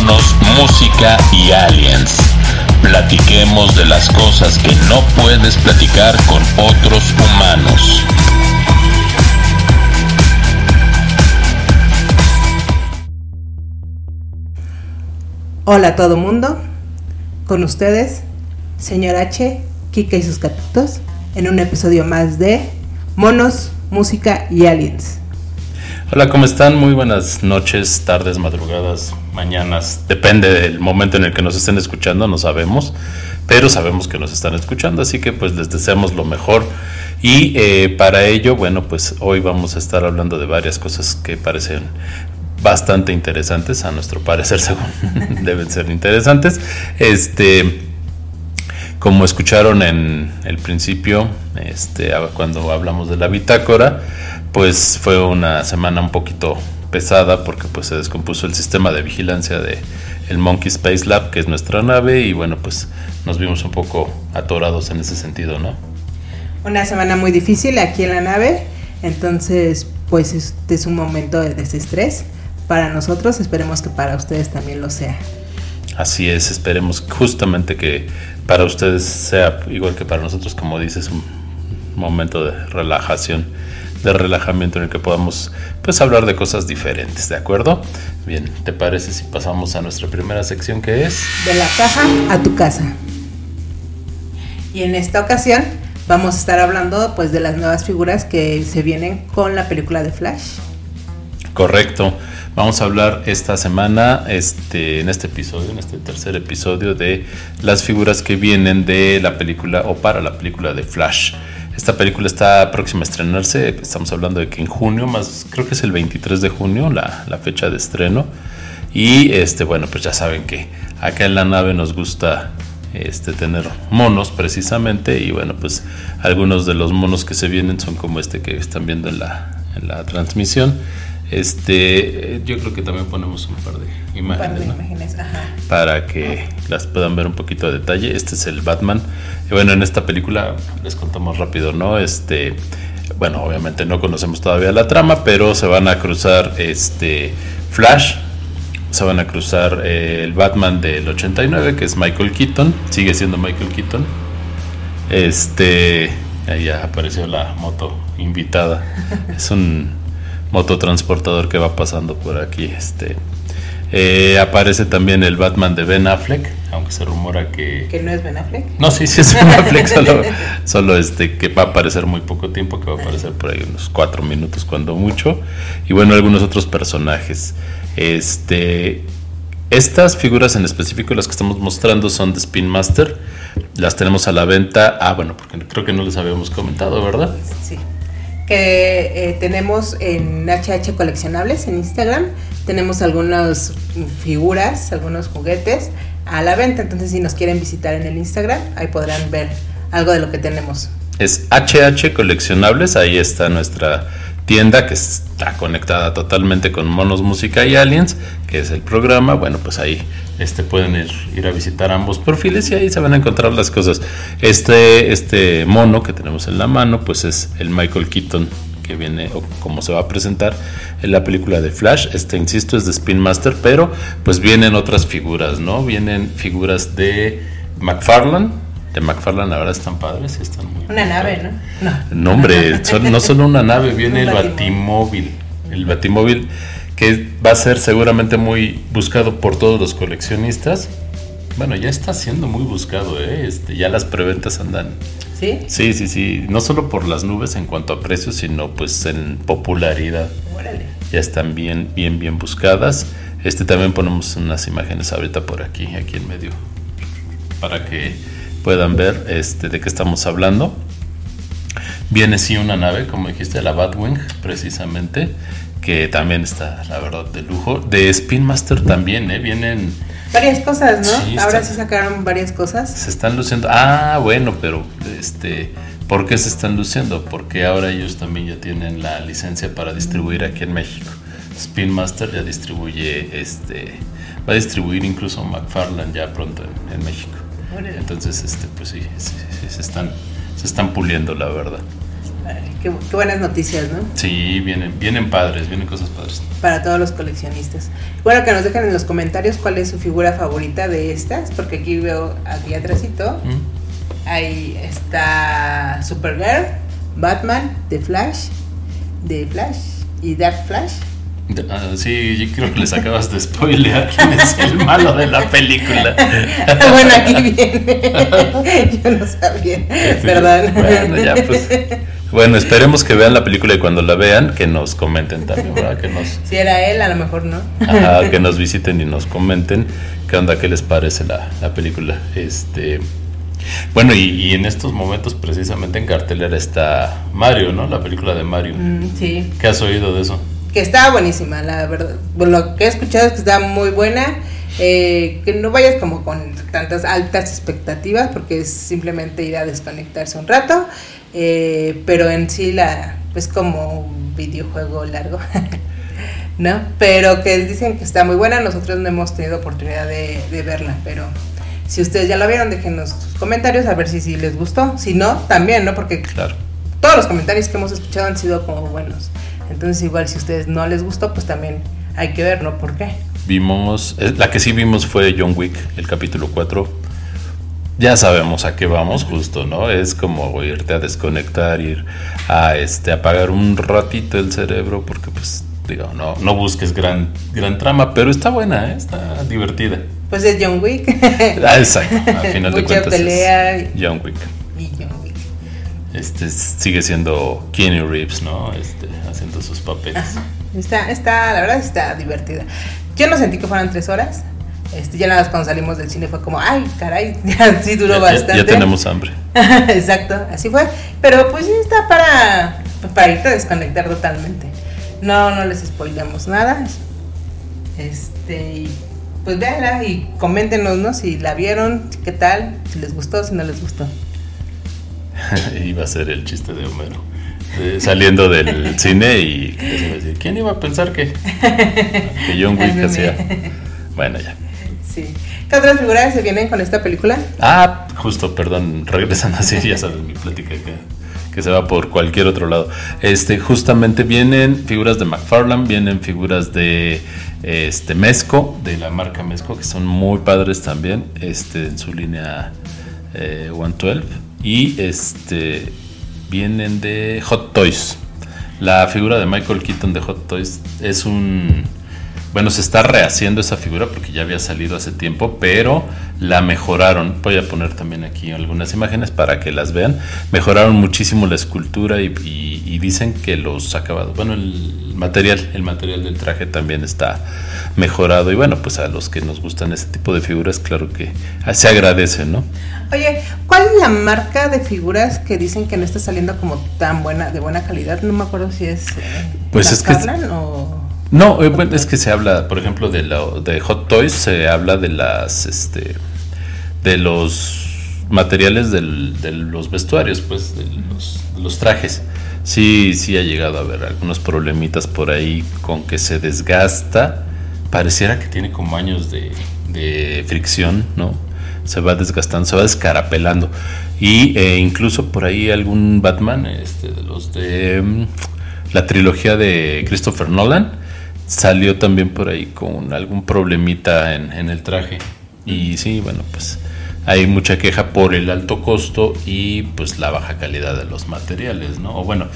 monos, música y aliens. Platiquemos de las cosas que no puedes platicar con otros humanos. Hola a todo mundo, con ustedes, señor H, Kika y sus catitos, en un episodio más de Monos, Música y Aliens. Hola, ¿cómo están? Muy buenas noches, tardes, madrugadas, mañanas. Depende del momento en el que nos estén escuchando, no sabemos, pero sabemos que nos están escuchando, así que pues les deseamos lo mejor. Y eh, para ello, bueno, pues hoy vamos a estar hablando de varias cosas que parecen bastante interesantes, a nuestro parecer, según deben ser interesantes. Este, como escucharon en el principio, este, cuando hablamos de la bitácora, pues fue una semana un poquito pesada porque pues se descompuso el sistema de vigilancia de el Monkey Space Lab, que es nuestra nave, y bueno, pues nos vimos un poco atorados en ese sentido, ¿no? Una semana muy difícil aquí en la nave, entonces pues este es un momento de desestrés para nosotros, esperemos que para ustedes también lo sea. Así es, esperemos justamente que para ustedes sea igual que para nosotros, como dices, un momento de relajación de relajamiento en el que podamos pues hablar de cosas diferentes, ¿de acuerdo? Bien, ¿te parece si pasamos a nuestra primera sección que es? De la caja a tu casa. Y en esta ocasión vamos a estar hablando pues de las nuevas figuras que se vienen con la película de Flash. Correcto. Vamos a hablar esta semana, este, en este episodio, en este tercer episodio, de las figuras que vienen de la película o para la película de Flash. Esta película está próxima a estrenarse, estamos hablando de que en junio, más creo que es el 23 de junio, la, la fecha de estreno. Y este, bueno, pues ya saben que acá en la nave nos gusta este, tener monos precisamente. Y bueno, pues algunos de los monos que se vienen son como este que están viendo en la, en la transmisión. Este, yo creo que también ponemos un par de imágenes, para que las puedan ver un poquito de detalle. Este es el Batman. Y bueno, en esta película les contamos rápido, ¿no? Este, bueno, obviamente no conocemos todavía la trama, pero se van a cruzar este Flash, se van a cruzar eh, el Batman del 89, que es Michael Keaton, sigue siendo Michael Keaton. Este, ahí ya apareció la moto invitada. Es un mototransportador que va pasando por aquí. Este, eh, aparece también el Batman de Ben Affleck, aunque se rumora que... ¿Que no es Ben Affleck? No, sí, sí es Ben Affleck, solo, este, que va a aparecer muy poco tiempo, que va a aparecer por ahí unos cuatro minutos cuando mucho. Y bueno, algunos otros personajes. Este, estas figuras en específico, las que estamos mostrando, son de Spin Master. Las tenemos a la venta. Ah, bueno, porque creo que no les habíamos comentado, ¿verdad? Sí que eh, tenemos en HH Coleccionables en Instagram. Tenemos algunas figuras, algunos juguetes a la venta. Entonces, si nos quieren visitar en el Instagram, ahí podrán ver algo de lo que tenemos. Es HH Coleccionables, ahí está nuestra tienda que está conectada totalmente con Monos Música y Aliens, que es el programa. Bueno, pues ahí este, pueden ir, ir, a visitar ambos perfiles y ahí se van a encontrar las cosas. Este, este mono que tenemos en la mano, pues es el Michael Keaton que viene o como se va a presentar en la película de Flash. Este, insisto, es de Spin Master, pero pues vienen otras figuras, ¿no? Vienen figuras de McFarlane de McFarlane ahora están padres, están Una nave, ¿no? No, hombre, no solo una nave, viene el batimóvil. El batimóvil que va a ser seguramente muy buscado por todos los coleccionistas. Bueno, ya está siendo muy buscado, ¿eh? Este, ya las preventas andan. ¿Sí? Sí, sí, sí. No solo por las nubes en cuanto a precios, sino pues en popularidad. Órale. Ya están bien, bien, bien buscadas. Este también ponemos unas imágenes ahorita por aquí, aquí en medio, para que puedan ver este, de qué estamos hablando. Viene sí una nave, como dijiste, la Batwing, precisamente, que también está, la verdad, de lujo. De Spin Master también, ¿eh? Vienen... Varias cosas, ¿no? Ahora sí sacaron varias cosas. Se están luciendo. Ah, bueno, pero este... ¿Por qué se están luciendo? Porque ahora ellos también ya tienen la licencia para distribuir aquí en México. Spin Master ya distribuye, este, va a distribuir incluso McFarland ya pronto en México. Entonces, este, pues sí, se, están, se están puliendo, la verdad. Qué buenas noticias, ¿no? Sí, vienen, vienen padres, vienen cosas padres. Para todos los coleccionistas. Bueno, que nos dejen en los comentarios cuál es su figura favorita de estas, porque aquí veo aquí atrásito, ¿Mm? ahí está Supergirl, Batman, The Flash, The Flash y Dark Flash. Ah, sí, yo creo que les acabas de spoilear quién es el malo de la película. bueno, aquí viene. Yo no sabía. Perdón. Bueno, ya pues. Bueno, esperemos que vean la película y cuando la vean, que nos comenten también, ¿verdad? Que nos, Si era él, a lo mejor no. ajá, que nos visiten y nos comenten qué onda, qué les parece la, la película. Este. Bueno, y, y en estos momentos precisamente en cartelera está Mario, ¿no? La película de Mario. Mm, sí. ¿Qué has oído de eso? Que está buenísima, la verdad. Lo que he escuchado es que está muy buena. eh, que no vayas como con tantas altas expectativas porque es simplemente ir a desconectarse un rato. eh, pero en sí la es como un videojuego largo. ¿No? Pero que dicen que está muy buena. Nosotros no hemos tenido oportunidad de, de verla, pero si ustedes ya la vieron, déjenos sus comentarios a ver si, si les gustó. Si no, también, ¿no? Porque Claro. todos los comentarios que hemos escuchado han sido como buenos. Entonces, igual si a ustedes no les gustó, pues también hay que ver, ¿no? ¿Por qué? Vimos, la que sí vimos fue John Wick, el capítulo 4. Ya sabemos a qué vamos, justo, ¿no? Es como irte a desconectar, ir a este apagar un ratito el cerebro, porque pues, digo, no, no busques gran, gran trama, pero está buena, ¿eh? está divertida. Pues es John Wick. Ah, exacto, al final de Mucha cuentas. es pelea y- John Wick. Este sigue siendo Keanu Reeves, ¿no? Este, haciendo sus papeles. Está, está, la verdad está divertida. Yo no sentí que fueran tres horas. Este, ya nada más cuando salimos del cine fue como, ay, caray, ya sí duró Ya- bastante. ya tenemos hambre. Exacto, así fue. Pero pues sí está para, para irte a desconectar totalmente. No, no les spoilamos nada. Este, pues véanla y coméntenos, ¿no? Si la vieron, qué tal, si les gustó, si no les gustó. iba a ser el chiste de Homero. Eh, saliendo del cine y decir, ¿quién iba a pensar que, que John Wick hacía? Bueno, ya. Sí. ¿Qué otras figuras se vienen con esta película? Ah, justo, perdón, regresando así, ya sabes, mi plática que, que se va por cualquier otro lado. Este, justamente vienen figuras de McFarlane, vienen figuras de este Mezco, de la marca Mezco, que son muy padres también, este, en su línea eh, 112. Y este vienen de Hot Toys. La figura de Michael Keaton de Hot Toys es un bueno, se está rehaciendo esa figura porque ya había salido hace tiempo, pero la mejoraron. Voy a poner también aquí algunas imágenes para que las vean. Mejoraron muchísimo la escultura y, y- y dicen que los acabados, bueno, el material, el material del traje también está mejorado. Y bueno, pues a los que nos gustan ese tipo de figuras, claro que se agradece, ¿no? Oye, ¿cuál es la marca de figuras que dicen que no está saliendo como tan buena, de buena calidad? No me acuerdo si es. eh, Pues es que- o. No, eh, bueno, es que se habla, por ejemplo, de, lo- de Hot Toys, se habla de las, este, de los materiales del- de los vestuarios, pues, de los, trajes. Sí, sí ha llegado a haber algunos problemitas por ahí con que se desgasta. Pareciera que tiene como años de, de fricción, ¿no? Se va desgastando, se va descarapelando. Y eh, incluso por ahí algún Batman, este, de los de mm, la trilogía de Christopher Nolan, salió también por ahí con algún problemita en, en el traje. Y sí, bueno, pues hay mucha queja por el alto costo y pues la baja calidad de los materiales, ¿no? O bueno,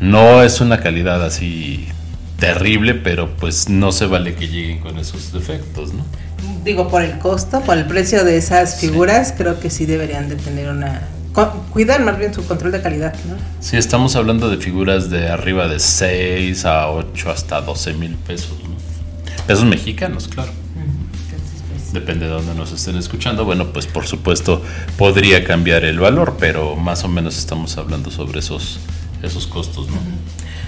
no es una calidad así terrible, pero pues no se vale que lleguen con esos defectos, ¿no? Digo, por el costo, por el precio de esas Sí. figuras, creo que sí deberían de tener una. Cuidar más bien su control de calidad, ¿no? Sí, estamos hablando de figuras de arriba de 6 a 8 hasta 12 mil pesos, ¿no? Pesos mexicanos, claro. Pues, Depende de dónde nos estén escuchando. Bueno, pues por supuesto podría cambiar el valor, pero más o menos estamos hablando sobre esos, esos costos, ¿no?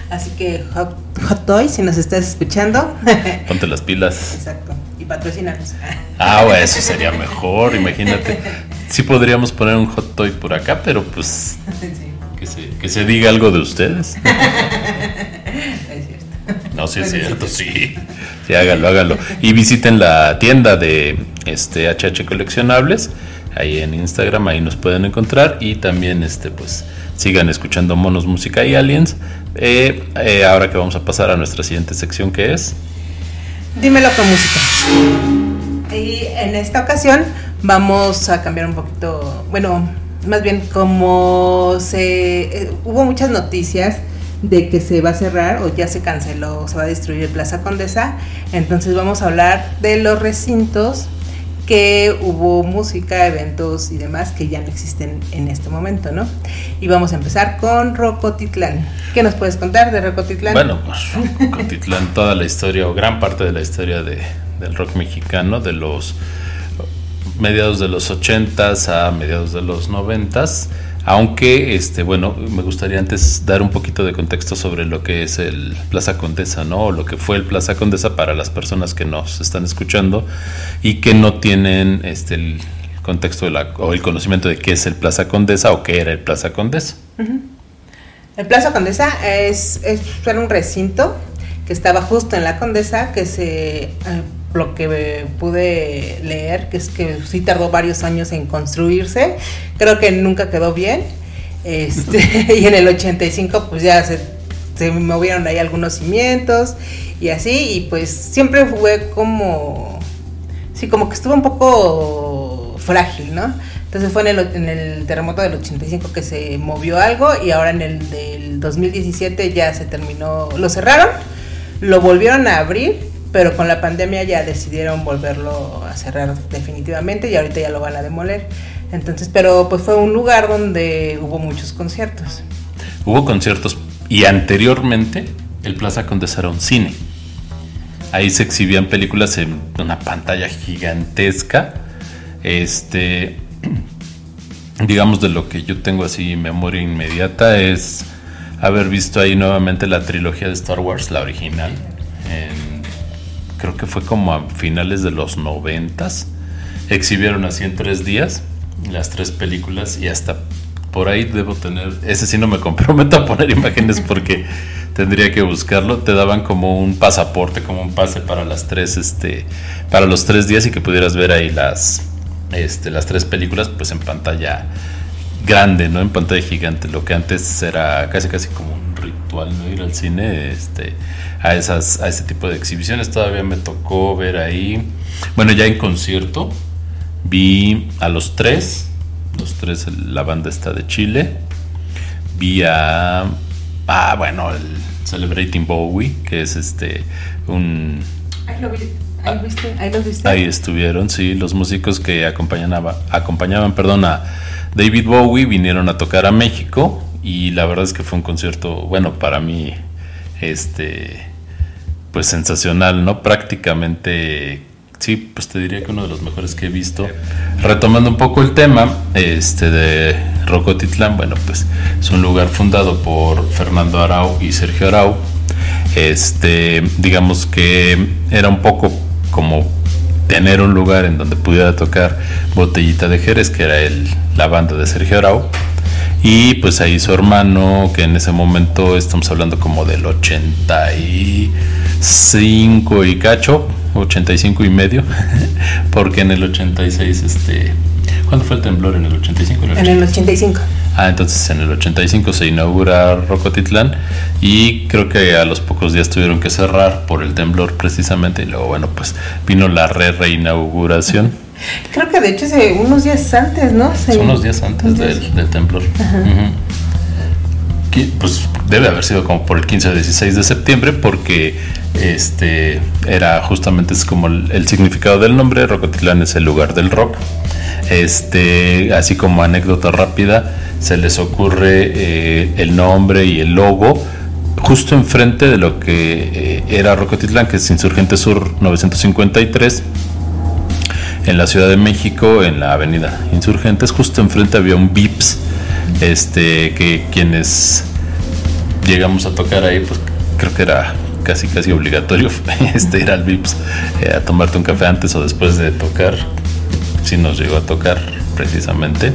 Así que Hot, Hot Toys, si nos estás escuchando, Ponte las pilas. exacto, y patrocinanos. Ah, bueno, eso sería mejor, imagínate. Sí podríamos poner un hot toy por acá, pero pues Sí, que se, que se diga algo de ustedes. No, sí es Bueno, cierto, sí. Sí, hágalo, hágalo. Y visiten la tienda de este HH Coleccionables. ahí en Instagram, ahí nos pueden encontrar y también este pues sigan escuchando Monos Música y Aliens. Eh, eh, ahora que vamos a pasar a nuestra siguiente sección que es Dímelo con música. Y en esta ocasión vamos a cambiar un poquito, bueno, más bien como se eh, hubo muchas noticias de que se va a cerrar o ya se canceló, se va a destruir el Plaza Condesa, entonces vamos a hablar de los recintos que hubo música, eventos y demás que ya no existen en este momento, ¿no? Y vamos a empezar con Rocotitlán. ¿Qué nos puedes contar de Rocotitlán? Bueno, pues Rocotitlán, toda la historia o gran parte de la historia de, del rock mexicano, de los mediados de los 80s a mediados de los 90s aunque, este, bueno, me gustaría antes dar un poquito de contexto sobre lo que es el Plaza Condesa, ¿no? O lo que fue el Plaza Condesa para las personas que nos están escuchando y que no tienen este, el contexto de la, o el conocimiento de qué es el Plaza Condesa o qué era el Plaza Condesa. El Plaza Condesa es, es era un recinto que estaba justo en la Condesa, que se eh, lo que pude leer, que es que sí tardó varios años en construirse, creo que nunca quedó bien, este, y en el 85 pues ya se, se movieron ahí algunos cimientos y así, y pues siempre fue como, sí, como que estuvo un poco frágil, ¿no? Entonces fue en el, en el terremoto del 85 que se movió algo y ahora en el del 2017 ya se terminó, lo cerraron, lo volvieron a abrir pero con la pandemia ya decidieron volverlo a cerrar definitivamente y ahorita ya lo van a demoler. Entonces, pero pues fue un lugar donde hubo muchos conciertos. Hubo conciertos y anteriormente el Plaza Condesa era un cine. Ahí se exhibían películas en una pantalla gigantesca. Este, digamos de lo que yo tengo así memoria inmediata es haber visto ahí nuevamente la trilogía de Star Wars, la original, creo que fue como a finales de los noventas. Exhibieron así en tres días las tres películas y hasta por ahí debo tener, ese sí no me comprometo a poner imágenes porque tendría que buscarlo. Te daban como un pasaporte, como un pase para las tres, este, para los tres días y que pudieras ver ahí las, este, las tres películas, pues en pantalla grande, ¿no? En pantalla gigante, lo que antes era casi casi como un ritual, ¿no? Ir al cine, este, a esas, a ese tipo de exhibiciones. Todavía me tocó ver ahí. Bueno, ya en concierto vi a los tres. Los tres, la banda está de Chile. Vi a. Ah, bueno, el Celebrating Bowie, que es este. Un. Ahí lo vi. Ahí, viste, ahí, viste. ahí estuvieron, sí, los músicos que acompañaban, acompañaban perdón, a David Bowie vinieron a tocar a México y la verdad es que fue un concierto, bueno, para mí, este, pues sensacional, ¿no? Prácticamente, sí, pues te diría que uno de los mejores que he visto. Retomando un poco el tema, este, de Rocotitlán, bueno, pues es un lugar fundado por Fernando Arau y Sergio Arau. Este, digamos que era un poco como tener un lugar en donde pudiera tocar Botellita de Jerez, que era el, la banda de Sergio Arau y pues ahí su hermano, que en ese momento estamos hablando como del 85 y cacho, 85 y medio, porque en el 86, este, ¿cuándo fue el temblor? ¿En el 85? En el 85. Ah, entonces en el 85 se inaugura Rocotitlán y creo que a los pocos días tuvieron que cerrar por el temblor precisamente y luego, bueno, pues vino la re reinauguración. Creo que de hecho hace unos días antes, ¿no? unos días antes del, del, temblor. Pues debe haber sido como por el 15 o 16 de septiembre porque este era justamente es como el, significado del nombre, Rocotitlán es el lugar del rock. Este, así como anécdota rápida, se les ocurre eh, el nombre y el logo justo enfrente de lo que eh, era Rocotitlán, que es Insurgente Sur 953 en la Ciudad de México, en la avenida Insurgentes, justo enfrente había un VIPS, este, que quienes llegamos a tocar ahí, pues creo que era casi casi obligatorio este, ir al VIPS eh, a tomarte un café antes o después de tocar, si nos llegó a tocar precisamente.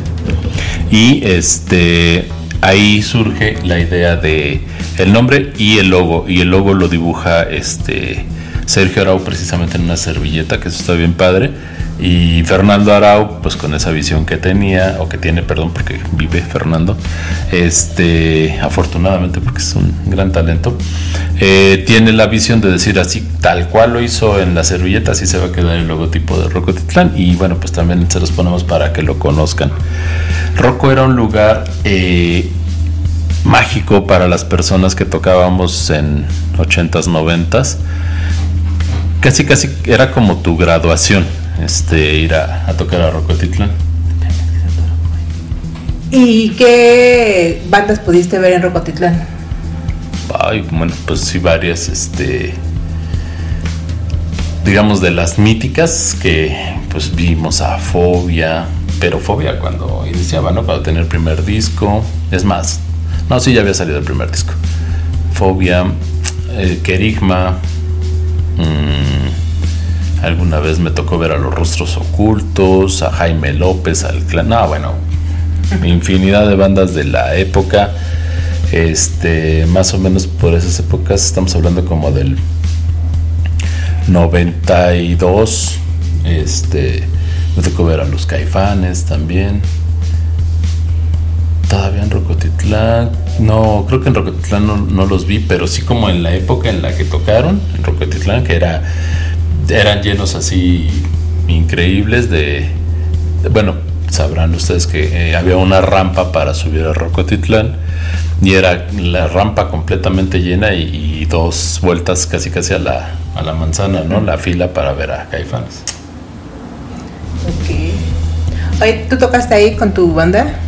Y este ahí surge la idea de el nombre y el logo. Y el logo lo dibuja este Sergio Arau precisamente en una servilleta, que eso está bien padre Y Fernando Arau, pues con esa visión que tenía, o que tiene, perdón, porque vive Fernando, este, afortunadamente porque es un gran talento, eh, tiene la visión de decir así, tal cual lo hizo en la servilleta, así se va a quedar el logotipo de Rocotitlán. Y bueno, pues también se los ponemos para que lo conozcan. Rocco era un lugar eh, mágico para las personas que tocábamos en 80s, 90s. Casi, casi era como tu graduación este, ir a, tocar a Rocotitlán. ¿Y qué bandas pudiste ver en Rocotitlán? Ay, bueno, pues sí, varias, este, digamos de las míticas que pues vimos a Fobia, pero Fobia cuando iniciaba, ¿no? Cuando tenía el primer disco, es más, no, sí, ya había salido el primer disco. Fobia, eh, Kerigma, mmm, Alguna vez me tocó ver a los rostros ocultos, a Jaime López, al clan. No, bueno, infinidad de bandas de la época. Este, más o menos por esas épocas, estamos hablando como del 92. Este, me tocó ver a los Caifanes también. Todavía en Rocotitlán. No, creo que en Rocotitlán no, no, los vi, pero sí como en la época en la que tocaron, en Rocotitlán, que era eran llenos así increíbles de, bueno, sabrán ustedes que eh, había una rampa para subir a Rocotitlán y era la rampa completamente llena y, dos vueltas casi casi a la, a la manzana, ¿no? La fila para ver a Caifanes. Ok. Oye, ¿tú tocaste ahí con tu banda?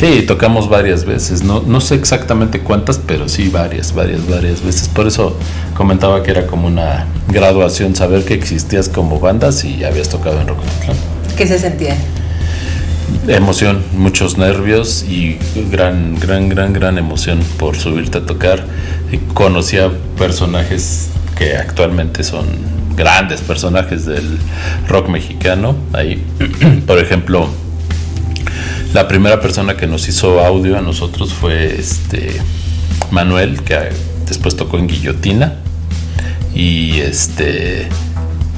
Sí, tocamos varias veces, no, no sé exactamente cuántas, pero sí varias, varias, varias veces. Por eso comentaba que era como una graduación saber que existías como bandas y habías tocado en Rock ¿Qué se sentía? Emoción, muchos nervios y gran, gran, gran, gran emoción por subirte a tocar. Conocía personajes que actualmente son grandes personajes del rock mexicano. Ahí, por ejemplo, la primera persona que nos hizo audio a nosotros fue este Manuel, que después tocó en Guillotina. Y este.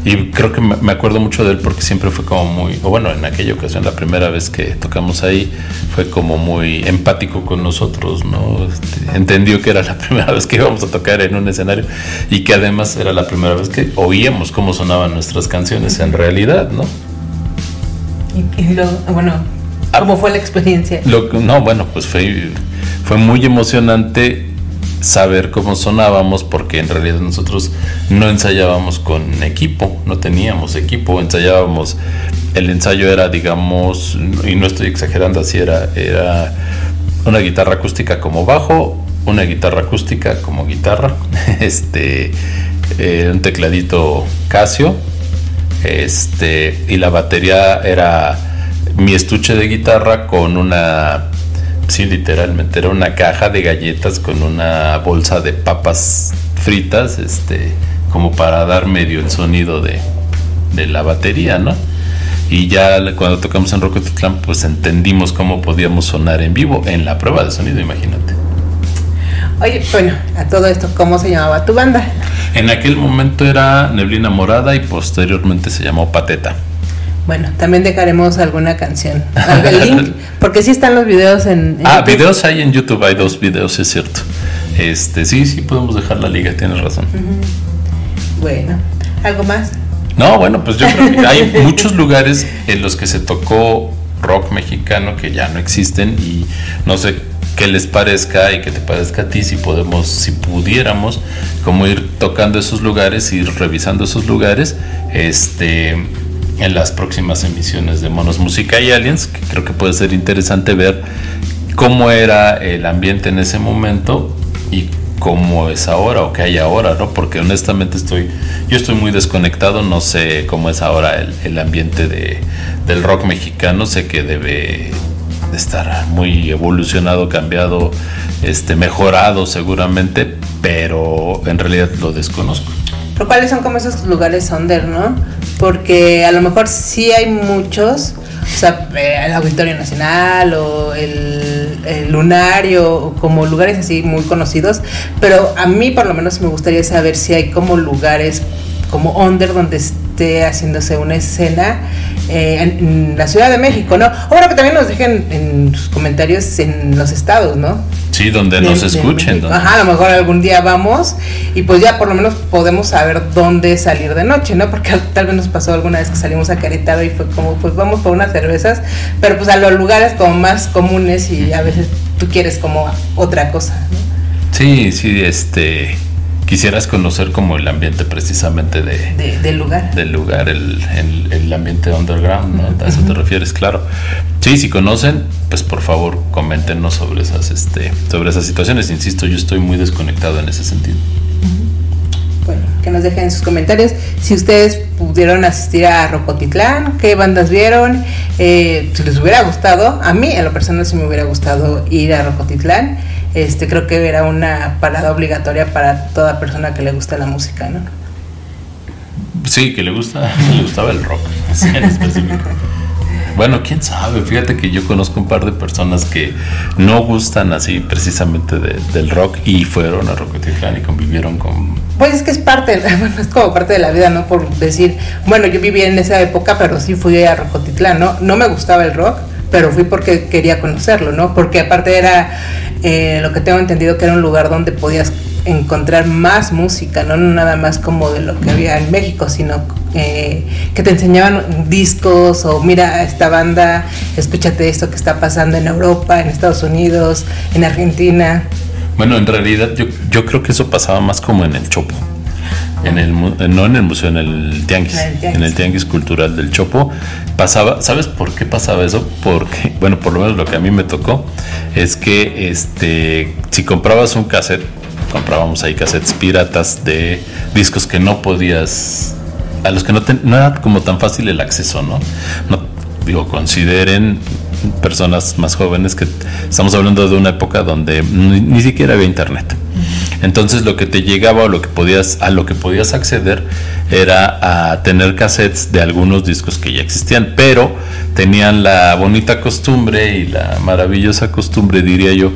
Y creo que me acuerdo mucho de él porque siempre fue como muy, o bueno, en aquella ocasión, la primera vez que tocamos ahí, fue como muy empático con nosotros, ¿no? Este, entendió que era la primera vez que íbamos a tocar en un escenario y que además era la primera vez que oíamos cómo sonaban nuestras canciones en realidad, ¿no? Y, lo, bueno, ¿Cómo fue la experiencia? no, bueno, pues fue, fue muy emocionante saber cómo sonábamos porque en realidad nosotros no ensayábamos con equipo, no teníamos equipo, ensayábamos, el ensayo era digamos, y no estoy exagerando así, era, era una guitarra acústica como bajo, una guitarra acústica como guitarra, este, eh, un tecladito Casio, este, y la batería era mi estuche de guitarra con una, sí, literalmente era una caja de galletas con una bolsa de papas fritas, este, como para dar medio el sonido de, de la batería, ¿no? Y ya cuando tocamos en Rocotitlán, pues entendimos cómo podíamos sonar en vivo en la prueba de sonido, imagínate. Oye, bueno, a todo esto, ¿cómo se llamaba tu banda? En aquel momento era Neblina Morada y posteriormente se llamó Pateta. Bueno, también dejaremos alguna canción, algún link, porque sí están los videos en, Ah, videos hay en YouTube, hay dos videos, es cierto. Este, sí, sí podemos dejar la liga, tienes razón. Bueno, ¿algo más? No, bueno, pues yo creo que hay muchos lugares en los que se tocó rock mexicano que ya no existen y no sé qué les parezca y que te parezca a ti si podemos, si pudiéramos, como ir tocando esos lugares, ir revisando esos lugares, este en las próximas emisiones de Monos Música y Aliens, que creo que puede ser interesante ver cómo era el ambiente en ese momento y cómo es ahora o qué hay ahora, ¿no? Porque honestamente estoy, yo estoy muy desconectado, no sé cómo es ahora el, el ambiente de, del rock mexicano, sé que debe estar muy evolucionado, cambiado, este, mejorado seguramente, pero en realidad lo desconozco. Pero cuáles son como esos lugares under, ¿no? Porque a lo mejor sí hay muchos, o sea, eh, el Auditorio Nacional o el, el, Lunario, como lugares así muy conocidos, pero a mí por lo menos me gustaría saber si hay como lugares como under donde esté haciéndose una escena eh, en, la Ciudad de México, ¿no? Ahora que también nos dejen en sus comentarios en los estados, ¿no? Sí, donde nos escuchen. Ajá, a lo mejor algún día vamos y pues ya por lo menos podemos saber dónde salir de noche, ¿no? Porque tal vez nos pasó alguna vez que salimos a Querétaro y fue como, pues vamos por unas cervezas, pero pues a los lugares como más comunes y a veces tú quieres como otra cosa, ¿no? Sí, sí, este quisieras conocer como el ambiente precisamente de, del lugar. Del lugar, el, el, ambiente underground, ¿no? A eso te refieres, claro. Sí, si conocen, pues por favor coméntenos sobre esas, este, sobre esas situaciones. Insisto, yo estoy muy desconectado en ese sentido. Bueno, que nos dejen sus comentarios. Si ustedes pudieron asistir a Rocotitlán, qué bandas vieron, eh, si les hubiera gustado, a mí en lo personal sí me hubiera gustado ir a Rocotitlán este, creo que era una parada obligatoria para toda persona que le gusta la música, ¿no? Sí, que le gusta, le gustaba el rock, Bueno, quién sabe, fíjate que yo conozco un par de personas que no gustan así precisamente del rock y fueron a Rocotitlán y convivieron con... Pues es que es parte, bueno, es como parte de la vida, ¿no? Por decir, bueno, yo viví en esa época, pero sí fui a Rocotitlán, ¿no? No me gustaba el rock, pero fui porque quería conocerlo, ¿no? Porque aparte era eh, lo que tengo entendido que era un lugar donde podías encontrar más música, no nada más como de lo que había en México, sino eh, que te enseñaban discos o mira esta banda, escúchate esto que está pasando en Europa, en Estados Unidos, en Argentina. Bueno, en realidad yo, yo creo que eso pasaba más como en el Chopo. En el, no en el museo, en el tianguis, en el tianguis cultural del Chopo. Pasaba, ¿sabes por qué pasaba eso? Porque, bueno, por lo menos lo que a mí me tocó es que este, si comprabas un cassette, comprábamos ahí cassettes piratas de discos que no podías, a los que no, no era como tan fácil el acceso, ¿no? No digo, consideren personas más jóvenes que estamos hablando de una época donde ni, siquiera había internet. Entonces lo que te llegaba o lo que podías a lo que podías acceder era a tener cassettes de algunos discos que ya existían, pero tenían la bonita costumbre y la maravillosa costumbre, diría yo,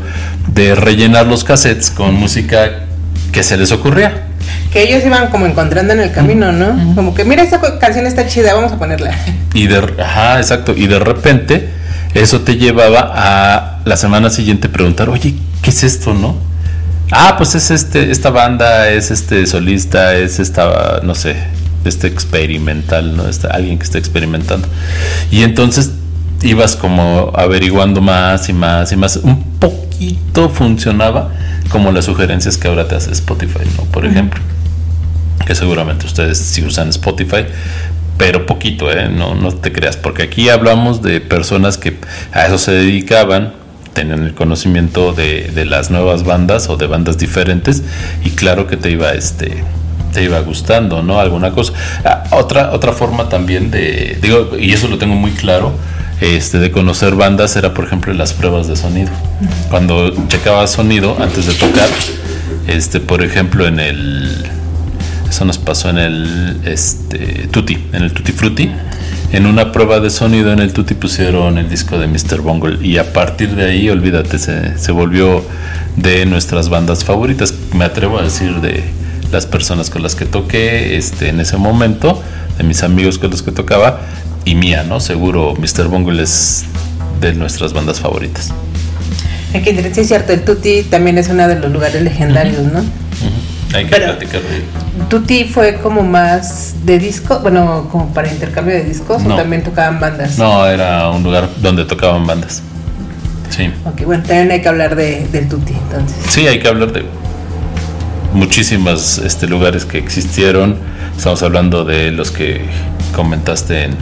de rellenar los cassettes con música que se les ocurría que ellos iban como encontrando en el camino, ¿no? Como que mira esta canción está chida, vamos a ponerla. Y de ajá, exacto, y de repente eso te llevaba a la semana siguiente preguntar, "Oye, ¿qué es esto, no?" Ah, pues es este esta banda, es este solista, es esta no sé, este experimental, ¿no? Está alguien que está experimentando. Y entonces ibas como averiguando más y más y más. Un poquito funcionaba como las sugerencias que ahora te hace Spotify, ¿no? Por ejemplo, que seguramente ustedes si usan Spotify, pero poquito, ¿eh? No, no te creas, porque aquí hablamos de personas que a eso se dedicaban, tenían el conocimiento de, de las nuevas bandas o de bandas diferentes y claro que te iba este te iba gustando, ¿no? Alguna cosa. Ah, otra, otra forma también de, digo, y eso lo tengo muy claro, este, de conocer bandas era, por ejemplo, las pruebas de sonido. Cuando checaba sonido antes de tocar, este, por ejemplo, en el. Eso nos pasó en el este, Tutti, en el Tutti Frutti. En una prueba de sonido en el Tutti pusieron el disco de Mr. Bungle y a partir de ahí, olvídate, se, se volvió de nuestras bandas favoritas. Me atrevo a decir de las personas con las que toqué este, en ese momento, de mis amigos con los que tocaba, y mía, ¿no? Seguro Mr. Bungle es de nuestras bandas favoritas. Aquí sí es cierto, el Tutti también es uno de los lugares legendarios, ¿no? Hay que platicar Tutti fue como más de disco, bueno, como para intercambio de discos o también tocaban bandas. No, era un lugar donde tocaban bandas. Sí. Ok, bueno, también hay que hablar de, del Tutti, entonces. Sí, hay que hablar de muchísimos este, lugares que existieron. Estamos hablando de los que comentaste en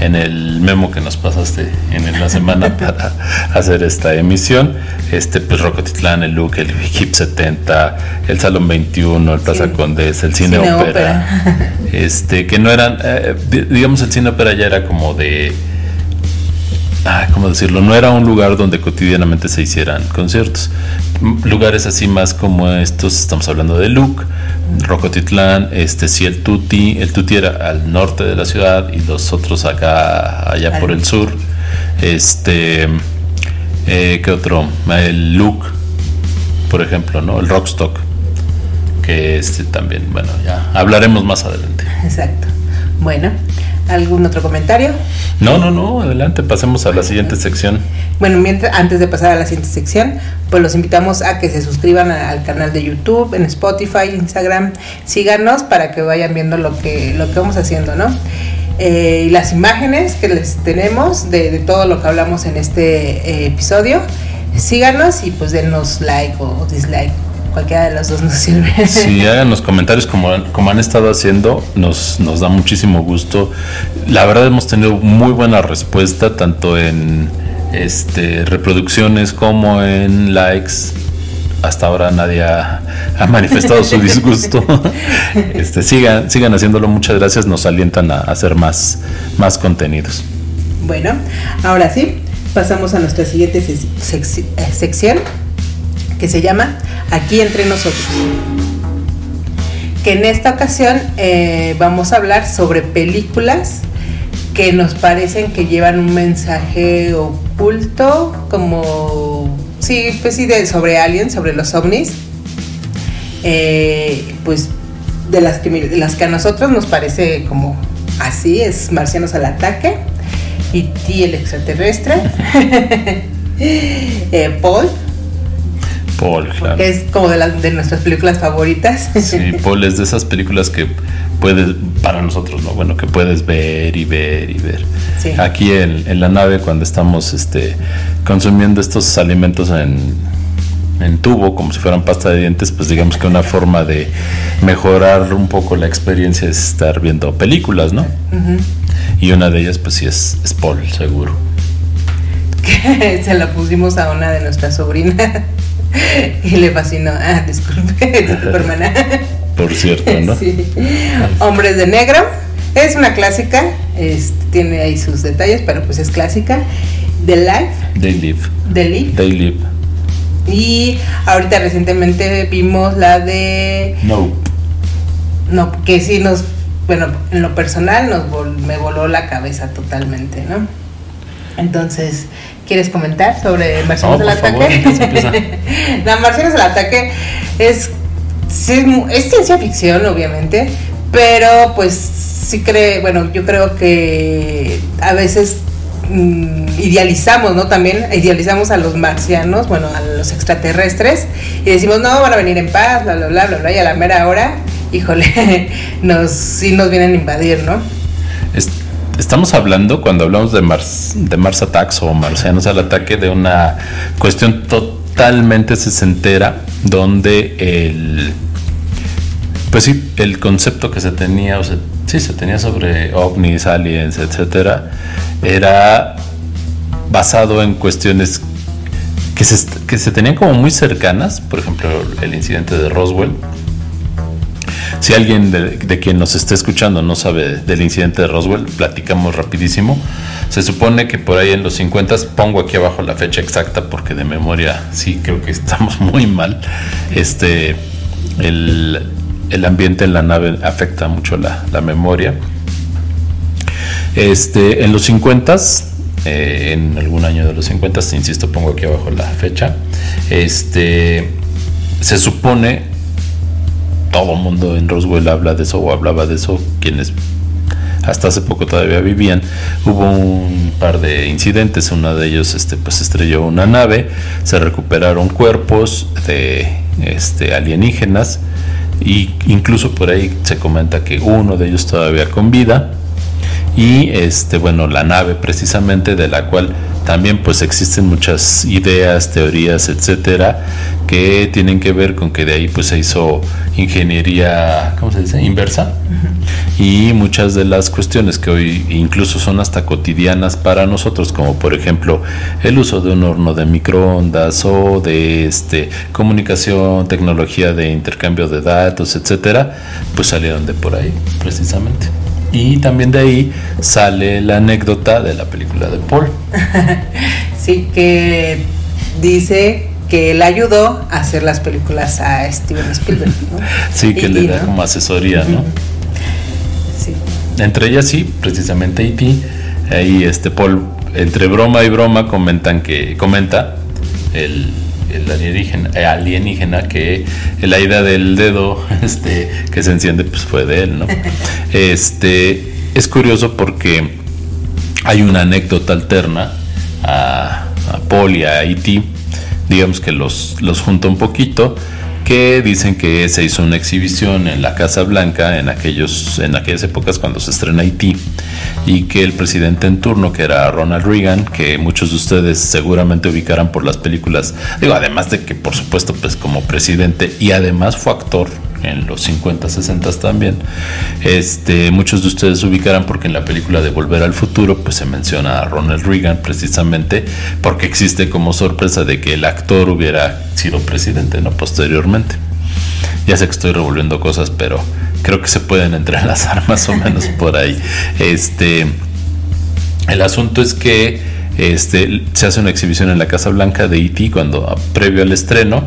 en el memo que nos pasaste en la semana para hacer esta emisión. Este, pues Rocotitlán, el Look, el Hip 70, el Salón 21, el Plaza Condés, el Cine, Ópera. Este, que no eran, eh, digamos, el Cine Ópera ya era como de ah, ¿cómo decirlo? No era un lugar donde cotidianamente se hicieran conciertos. Lugares así más como estos, estamos hablando de Luke, Rocotitlán, este sí el Tuti, el Tuti era al norte de la ciudad y los otros acá, allá por el sur. Este, eh, ¿qué otro? El Luke, por ejemplo, ¿no? El Rockstock, que este también, bueno, ya hablaremos más adelante. Exacto. Bueno, ¿algún otro comentario? No, no, no, adelante, pasemos a la siguiente sección. Bueno, mientras, antes de pasar a la siguiente sección, pues los invitamos a que se suscriban a- al canal de YouTube, en Spotify, Instagram, síganos para que vayan viendo lo que, lo que vamos haciendo, ¿no? Eh, y las imágenes que les tenemos de, de todo lo que hablamos en este eh, episodio, síganos y pues denos like o dislike, cualquiera de los dos nos sirve. Sí, hagan los comentarios como, han- como han estado haciendo, nos, nos da muchísimo gusto. La verdad hemos tenido muy buena respuesta, tanto en este, reproducciones como en likes. Hasta ahora nadie ha, ha manifestado su disgusto. Este, sigan, sigan haciéndolo, muchas gracias, nos alientan a hacer más, más contenidos. Bueno, ahora sí, pasamos a nuestra siguiente sec- sec- eh, sección que se llama Aquí entre nosotros. Que en esta ocasión eh, vamos a hablar sobre películas que nos parecen que llevan un mensaje oculto, como, sí, pues sí, de, sobre aliens, sobre los ovnis. Eh, pues de las, que, las que a nosotros nos parece como así, es Marcianos al ataque, y T el extraterrestre, eh, Paul, Paul, claro. que es como de, las de nuestras películas favoritas. Sí, Paul es de esas películas que puedes, para nosotros, ¿no? Bueno, que puedes ver y ver y ver. Sí. Aquí en, en la nave, cuando estamos este, consumiendo estos alimentos en, en tubo, como si fueran pasta de dientes, pues digamos que una forma de mejorar un poco la experiencia es estar viendo películas, ¿no? Y una de ellas, pues sí, es, es Paul, seguro. que se la pusimos a una de nuestras sobrinas y le fascinó. Ah, disculpe, hermana. Por cierto, ¿no? Sí. Hombres de negro. Es una clásica, este, tiene ahí sus detalles, pero pues es clásica. The Life, They live. The Leaf. They live. Y ahorita recientemente vimos la de. No. No, que sí nos. Bueno, en lo personal nos vol- me voló la cabeza totalmente, ¿no? Entonces, ¿quieres comentar sobre Marcianos No, favor, ataque? empieza. no, Marcianos al ataque es, es es ciencia ficción, obviamente, pero pues sí cree, bueno, yo creo que a veces mm, idealizamos, ¿no? También idealizamos a los marcianos, bueno, a los extraterrestres, y decimos, no, van a venir en paz, bla, bla, bla, bla, bla, y a la mera hora, híjole, nos, sí nos vienen a invadir, ¿no? Es- Estamos hablando, cuando hablamos de Mars, de Mars Attacks o Marcianos al ataque, de una cuestión totalmente sesentera, donde el. Pues sí, el concepto que se tenía, o sea, sí, se tenía sobre ovnis, aliens, etcétera, era basado en cuestiones que se, que se tenían como muy cercanas, por ejemplo, el incidente de Roswell, si alguien de, de quien nos esté escuchando no sabe del incidente de Roswell, platicamos rapidísimo. Se supone que por ahí en los 50, pongo aquí abajo la fecha exacta porque de memoria sí creo que estamos muy mal. Este, el, el ambiente en la nave afecta mucho la, la memoria. Este, en los 50, eh, en algún año de los 50, insisto, pongo aquí abajo la fecha. Este, se supone todo mundo en Roswell habla de eso o hablaba de eso, quienes hasta hace poco todavía vivían. Hubo un par de incidentes, uno de ellos este, pues estrelló una nave, se recuperaron cuerpos de este, alienígenas y incluso por ahí se comenta que uno de ellos todavía con vida y este bueno la nave precisamente de la cual también pues existen muchas ideas teorías etcétera que tienen que ver con que de ahí pues se hizo ingeniería cómo se dice inversa. Y muchas de las cuestiones que hoy incluso son hasta cotidianas para nosotros como por ejemplo el uso de un horno de microondas o de este comunicación tecnología de intercambio de datos etcétera pues salieron de por ahí precisamente y también de ahí sale la anécdota de la película de Paul. Sí, que dice que él ayudó a hacer las películas a Steven Spielberg. ¿no? Sí, que E.T., le da ¿no? como asesoría, ¿no? Sí. Entre ellas sí, precisamente E.T. Ahí este Paul, entre broma y broma, comentan que, comenta el, el alienígena, eh, alienígena que la idea del dedo este, que se enciende pues fue de él, ¿no? Este, es curioso porque hay una anécdota alterna a, a y a E.T., digamos que los, los junta un poquito, que dicen que se hizo una exhibición en la Casa Blanca en, aquellos, en aquellas épocas cuando se estrena Haití y que el presidente en turno, que era Ronald Reagan, que muchos de ustedes seguramente ubicarán por las películas, digo, además de que por supuesto pues como presidente y además fue actor en los 50, 60 también. Este, muchos de ustedes ubicarán porque en la película de Volver al Futuro pues se menciona a Ronald Reagan precisamente porque existe como sorpresa de que el actor hubiera sido presidente no posteriormente. Ya sé que estoy revolviendo cosas, pero creo que se pueden entrelazar más o menos por ahí. Este, el asunto es que este, se hace una exhibición en la Casa Blanca de E.T. cuando previo al estreno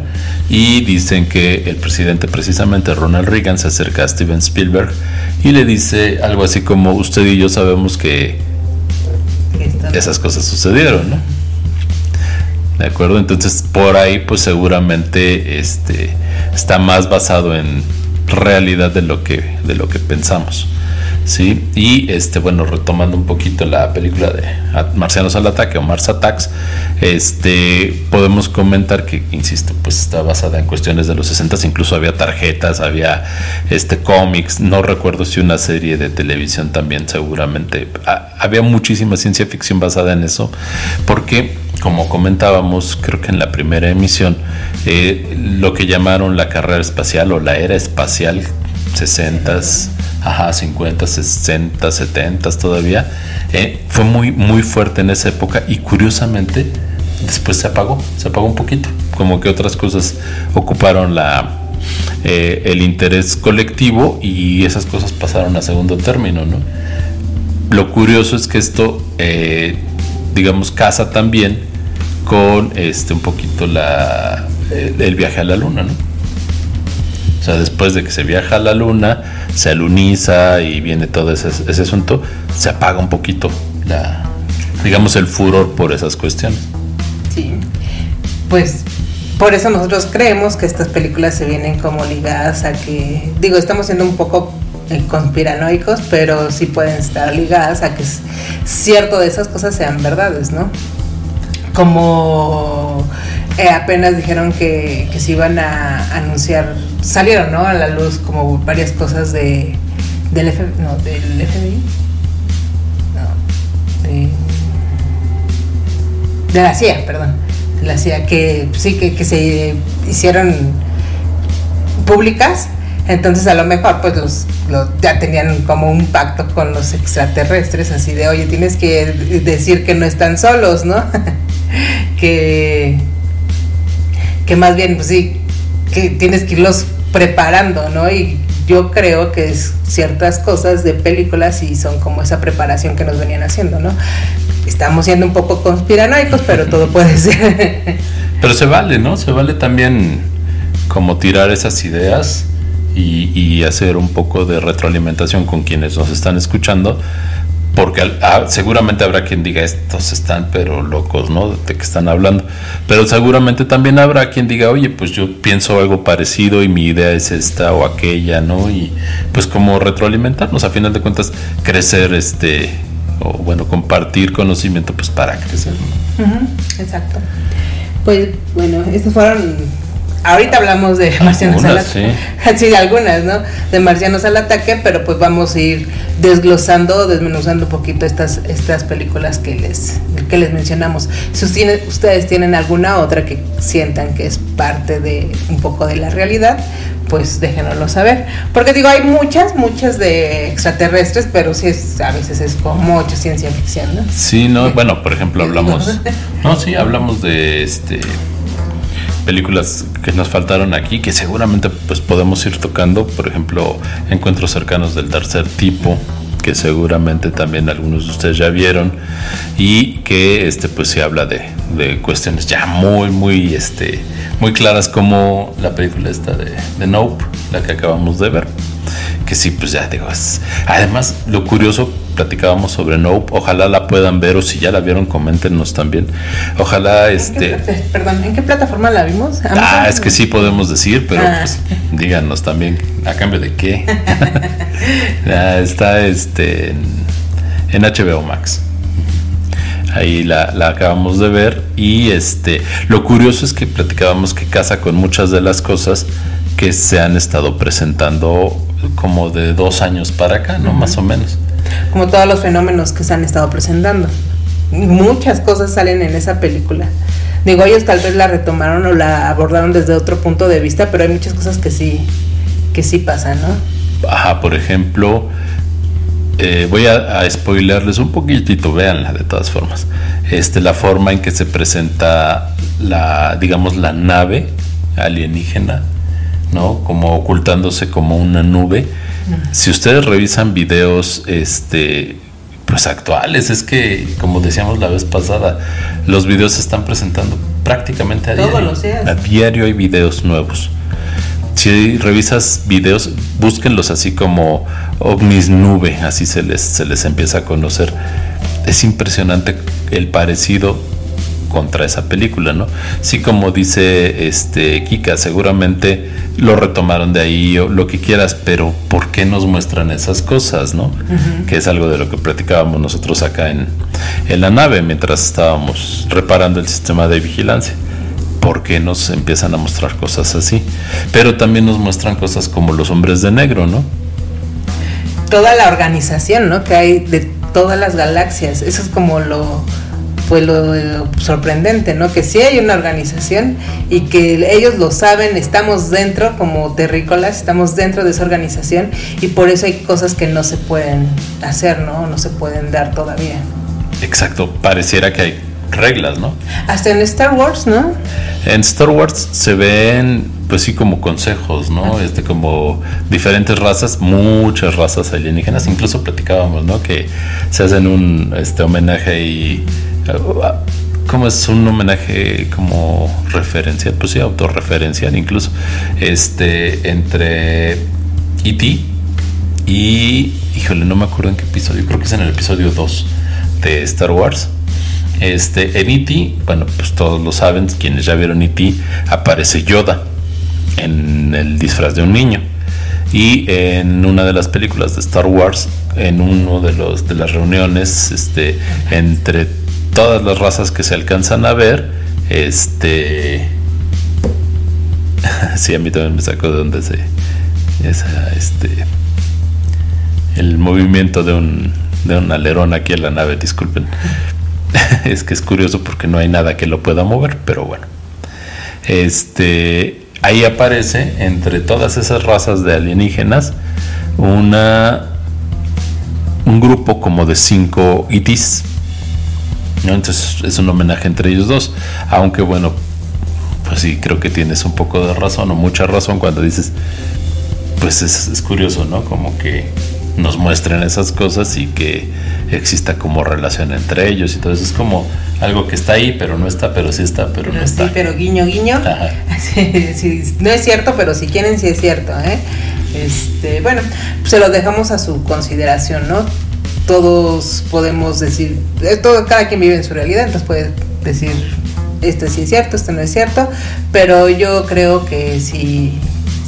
y dicen que el presidente precisamente Ronald Reagan se acerca a Steven Spielberg y le dice algo así como usted y yo sabemos que esas cosas sucedieron, ¿no? ¿De acuerdo? Entonces por ahí pues seguramente este, está más basado en realidad de lo que, de lo que pensamos. ¿Sí? Y este, bueno, retomando un poquito la película de Marcianos al ataque o Mars Attacks, este, podemos comentar que, insisto, pues está basada en cuestiones de los 60, incluso había tarjetas, había este cómics, no recuerdo si una serie de televisión también seguramente, había muchísima ciencia ficción basada en eso, porque como comentábamos, creo que en la primera emisión, eh, lo que llamaron la carrera espacial o la era espacial 60s, ajá, 50, 60, 70 todavía, eh, fue muy, muy fuerte en esa época y curiosamente después se apagó, se apagó un poquito, como que otras cosas ocuparon la, eh, el interés colectivo y esas cosas pasaron a segundo término, ¿no? Lo curioso es que esto, eh, digamos, casa también con este un poquito la, el viaje a la luna, ¿no? O sea, después de que se viaja a la luna, se aluniza y viene todo ese, asunto, se apaga un poquito la, digamos, el furor por esas cuestiones. Sí, pues por eso nosotros creemos que estas películas se vienen como ligadas a que, digo, estamos siendo un poco eh, conspiranoicos, pero sí pueden estar ligadas a que cierto de esas cosas sean verdades, ¿no? Como eh, apenas dijeron que, se iban a anunciar, salieron ¿no? a la luz como varias cosas de, del, no, del FBI. No, de, la CIA, perdón. De la CIA, que sí, que, que se hicieron públicas. Entonces a lo mejor pues los, ya tenían como un pacto con los extraterrestres, así de, oye, tienes que decir que no están solos, ¿no? que que más bien, pues sí, que tienes que irlos preparando, ¿no? Y yo creo que es ciertas cosas de películas y son como esa preparación que nos venían haciendo, ¿no? Estamos siendo un poco conspiranoicos, pero todo puede ser. Pero se vale, ¿no? Se vale también como tirar esas ideas y, y hacer un poco de retroalimentación con quienes nos están escuchando porque ah, seguramente habrá quien diga estos están pero locos, ¿no? De que están hablando. Pero seguramente también habrá quien diga, oye, pues yo pienso algo parecido y mi idea es esta o aquella, ¿no? Y pues como retroalimentarnos, a final de cuentas, crecer, este, o bueno, compartir conocimiento, pues para crecer. exacto. Pues bueno, estos fueron ahorita hablamos de marcianos al ataque. Sí. de algunas, ¿no? De marcianos al ataque, pero pues vamos a ir desglosando, desmenuzando un poquito estas, estas películas que les, que les mencionamos. Si ustedes tienen alguna otra que sientan que es parte de un poco de la realidad, pues déjenoslo saber. Porque digo, hay muchas, muchas de extraterrestres, pero sí es, a veces es como mucha ciencia ficción, ¿no? Sí, no, bueno, por ejemplo, hablamos, no, sí, hablamos de este películas que nos faltaron aquí que seguramente pues podemos ir tocando. Por ejemplo encuentros cercanos del tercer tipo que seguramente también algunos de ustedes ya vieron y que este pues se habla de, de cuestiones ya muy muy este muy claras como la película esta de, de Nope la que acabamos de ver que sí, pues ya digo, es, además lo curioso, platicábamos sobre Nope, ojalá la puedan ver o si ya la vieron, coméntenos también. Ojalá este... perdón, ¿en qué plataforma la vimos? Ah, es que sí podemos decir, pero ah. pues díganos también, ¿a cambio de qué? Ah, está este en, HBO Max ahí la, la, acabamos de ver y este lo curioso es que platicábamos que casa con muchas de las cosas que se han estado presentando como de dos años para acá, ¿no? Más o menos. Como todos los fenómenos que se han estado presentando. Muchas cosas salen en esa película. Digo, ellos tal vez la retomaron o la abordaron desde otro punto de vista, pero hay muchas cosas que sí, que sí pasan, ¿no? Ajá, por ejemplo, eh, voy a, a, spoilerles un poquitito, véanla de todas formas. Este, la forma en que se presenta la, digamos, la nave alienígena ¿no? Como ocultándose como una nube. Si ustedes revisan videos, este, pues actuales, es que, como decíamos la vez pasada, los videos se están presentando prácticamente a diario. A diario hay videos nuevos. Si revisas videos, búsquenlos así como ovnis nube, así se les, se les empieza a conocer. Es impresionante el parecido contra esa película, ¿no? Sí, como dice este Kika, seguramente lo retomaron de ahí o lo que quieras, pero ¿por qué nos muestran esas cosas, no? Que es algo de lo que platicábamos nosotros acá en, en la nave mientras estábamos reparando el sistema de vigilancia. ¿Por qué nos empiezan a mostrar cosas así? Pero también nos muestran cosas como los hombres de negro, ¿no? Toda la organización, ¿no? Que hay de todas las galaxias. Eso es como lo, fue lo, sorprendente, ¿no? Que sí hay una organización y que ellos lo saben, estamos dentro como terrícolas, estamos dentro de esa organización y por eso hay cosas que no se pueden hacer, ¿no? No se pueden dar todavía. Exacto, pareciera que hay reglas, ¿no? Hasta en Star Wars, ¿no? En Star Wars se ven, pues sí, como consejos, ¿no? Este, como diferentes razas, muchas razas alienígenas, incluso platicábamos, ¿no? Que se hacen un este, homenaje y como es un homenaje como referencia, pues sí, autorreferencial incluso, este, entre E.T. y, híjole, no me acuerdo en qué episodio, creo que es en el episodio 2 de Star Wars. Este, en E.T., bueno, pues todos lo saben, quienes ya vieron E.T., aparece Yoda en el disfraz de un niño. Y en una de las películas de Star Wars, en uno de los de las reuniones, este, entre todas las razas que se alcanzan a ver, este... sí, a mí también me sacó de donde se... Esa, este... El movimiento de un, de un alerón aquí en la nave, disculpen. es que es curioso porque no hay nada que lo pueda mover, pero bueno. Este, ahí aparece entre todas esas razas de alienígenas una un grupo como de cinco itis entonces es un homenaje entre ellos dos, aunque bueno, pues sí, creo que tienes un poco de razón o mucha razón cuando dices, pues es, curioso, ¿no? Como que nos muestren esas cosas y que exista como relación entre ellos y todo eso. Es como algo que está ahí pero no está pero sí está pero, no está. sí pero guiño guiño. No es cierto pero si quieren sí es cierto ¿eh? este bueno se lo dejamos a su consideración no todos podemos decir, eh, todo, cada quien vive en su realidad, entonces puede decir, esto sí es cierto, esto no es cierto, pero yo creo que si,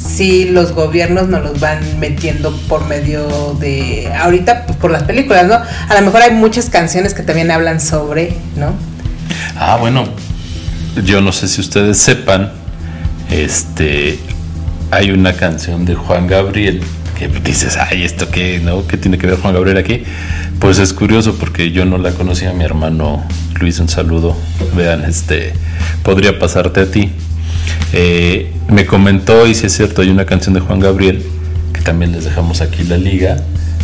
si los gobiernos nos los van metiendo por medio de, ahorita pues por las películas, ¿no? A lo mejor hay muchas canciones que también hablan sobre, ¿no? Ah, bueno, yo no sé si ustedes sepan, este, hay una canción de Juan Gabriel que dices, ay, ¿esto qué, no? ¿Qué tiene que ver Juan Gabriel aquí? Pues es curioso porque yo no la conocía, mi hermano Luis, un saludo. Vean, este, podría pasarte a ti. Eh, me comentó, y si es cierto, hay una canción de Juan Gabriel, que también les dejamos aquí la liga,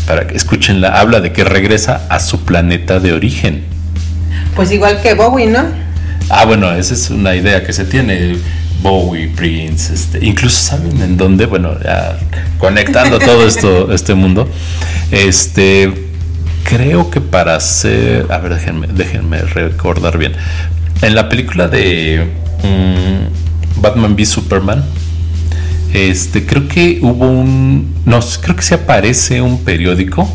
para que escúchenla, habla de que regresa a su planeta de origen. Pues igual que Bowie, ¿no? Ah, bueno, esa es una idea que se tiene. Bowie, Prince, este, incluso saben en dónde, bueno, ya conectando todo esto, este mundo, este, creo que para hacer, a ver, déjenme, déjenme recordar bien, en la película de mm, Batman v Superman, Este, creo que hubo un. No, creo que se aparece un periódico.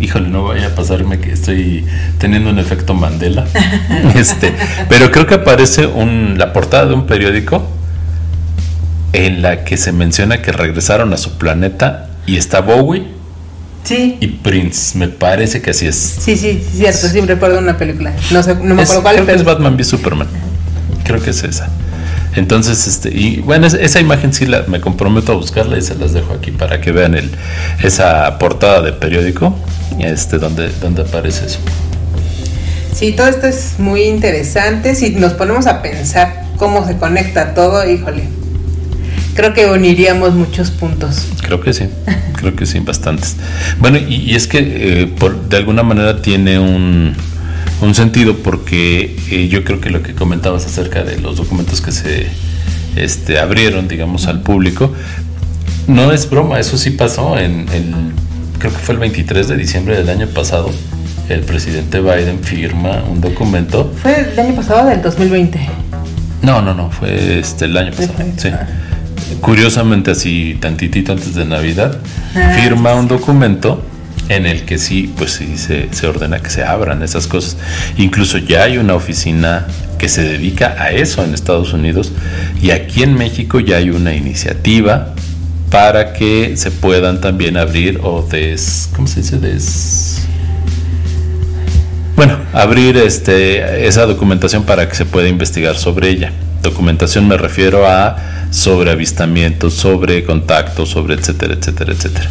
Híjole, no vaya a pasarme que estoy teniendo un efecto Mandela. este, pero creo que aparece un, la portada de un periódico en la que se menciona que regresaron a su planeta y está Bowie Sí. y Prince. Me parece que así es. Sí, sí, cierto, sí, recuerdo una película. No sé, no me Es- acuerdo cuál, creo que es Batman v Superman. Creo que es esa. Entonces, este, y bueno, es- esa imagen sí la, me comprometo a buscarla y se las dejo aquí para que vean el, esa portada de periódico, este, donde, donde aparece eso. Sí, todo esto es muy interesante. Si nos ponemos a pensar cómo se conecta todo, híjole. Creo que uniríamos muchos puntos. Creo que sí, creo que sí, bastantes. Bueno, y, y es que eh, por, de alguna manera tiene un, un sentido porque eh, yo creo que lo que comentabas acerca de los documentos que se este, abrieron, digamos, al público, no es broma, eso sí pasó en el, creo que fue el 23 de diciembre del año pasado, el presidente Biden firma un documento. Fue el año pasado, del 2020. No, no, no, fue este el año pasado. Sí. Curiosamente así, tantitito antes de Navidad, Ah, firma un documento en el que sí, pues sí se, se ordena que se abran esas cosas. Incluso ya hay una oficina que se dedica a eso en Estados Unidos y aquí en México ya hay una iniciativa para que se puedan también abrir o des, ¿cómo se dice? Des, bueno, abrir este, esa documentación para que se pueda investigar sobre ella. Documentación me refiero a sobre avistamientos, sobre contactos, sobre etcétera, etcétera, etcétera.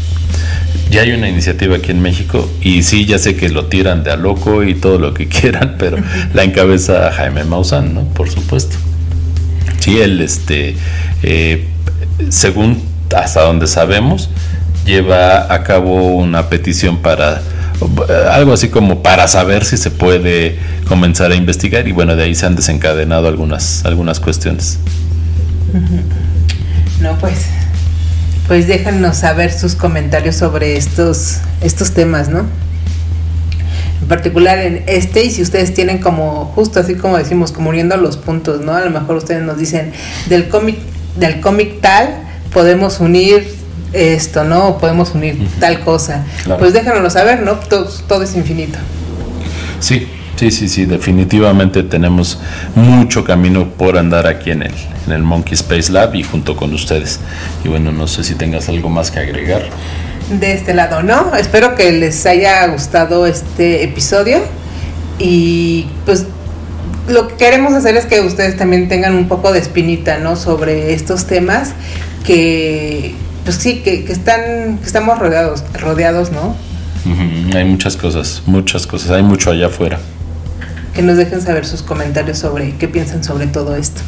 Ya hay una iniciativa aquí en México y sí, ya sé que lo tiran de a loco y todo lo que quieran, pero la encabeza Jaime Maussan, ¿no? Por supuesto. Sí, él, este, eh, según hasta donde sabemos, lleva a cabo una petición para algo así como para saber si se puede comenzar a investigar y bueno, de ahí se han desencadenado algunas, algunas cuestiones. No, pues. Pues déjanos saber sus comentarios sobre estos, estos temas, ¿no? En particular en este, y si ustedes tienen como, justo así como decimos, como uniendo los puntos, ¿no? A lo mejor ustedes nos dicen, del cómic, del cómic tal, podemos unir esto, ¿no? O podemos unir tal cosa. Claro. Pues déjanoslo saber, ¿no? Todo, todo es infinito. Sí, sí, sí, sí, definitivamente tenemos mucho camino por andar aquí en el, en el Monkey Space Lab y junto con ustedes. Y bueno, no sé si tengas algo más que agregar. de este lado, ¿no? Espero que les haya gustado este episodio y pues lo que queremos hacer es que ustedes también tengan un poco de espinita, ¿no? Sobre estos temas que, pues sí, que, que están, que estamos rodeados, rodeados, ¿no? Hay muchas cosas, muchas cosas, hay mucho allá afuera. Que nos dejen saber sus comentarios sobre qué piensan sobre todo esto.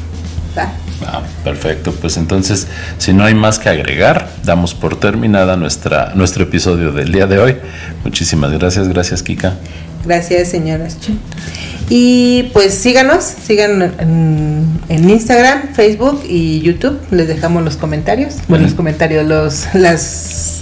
¿va? Ah, perfecto, pues entonces, si no hay más que agregar, damos por terminada nuestra, nuestro episodio del día de hoy. Muchísimas gracias, gracias Kika. Gracias, señoras. Y pues síganos, sigan en, en Instagram, Facebook y YouTube. Les dejamos los comentarios, bueno, los comentarios, los, las,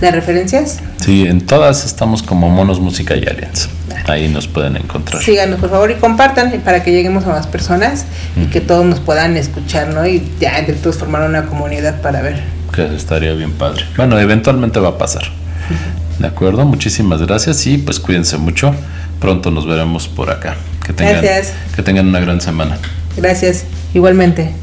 las referencias. Sí, en todas estamos como Monos Música y Aliens. Ahí nos pueden encontrar. Síganos, por favor, y compartan para que lleguemos a más personas y que todos nos puedan escuchar, ¿no? Y ya entre todos formar una comunidad para ver. Que estaría bien padre. Bueno, eventualmente va a pasar. ¿De acuerdo? Muchísimas gracias y pues cuídense mucho. Pronto nos veremos por acá. Que tengan, Gracias. que tengan una gran semana. Gracias, igualmente.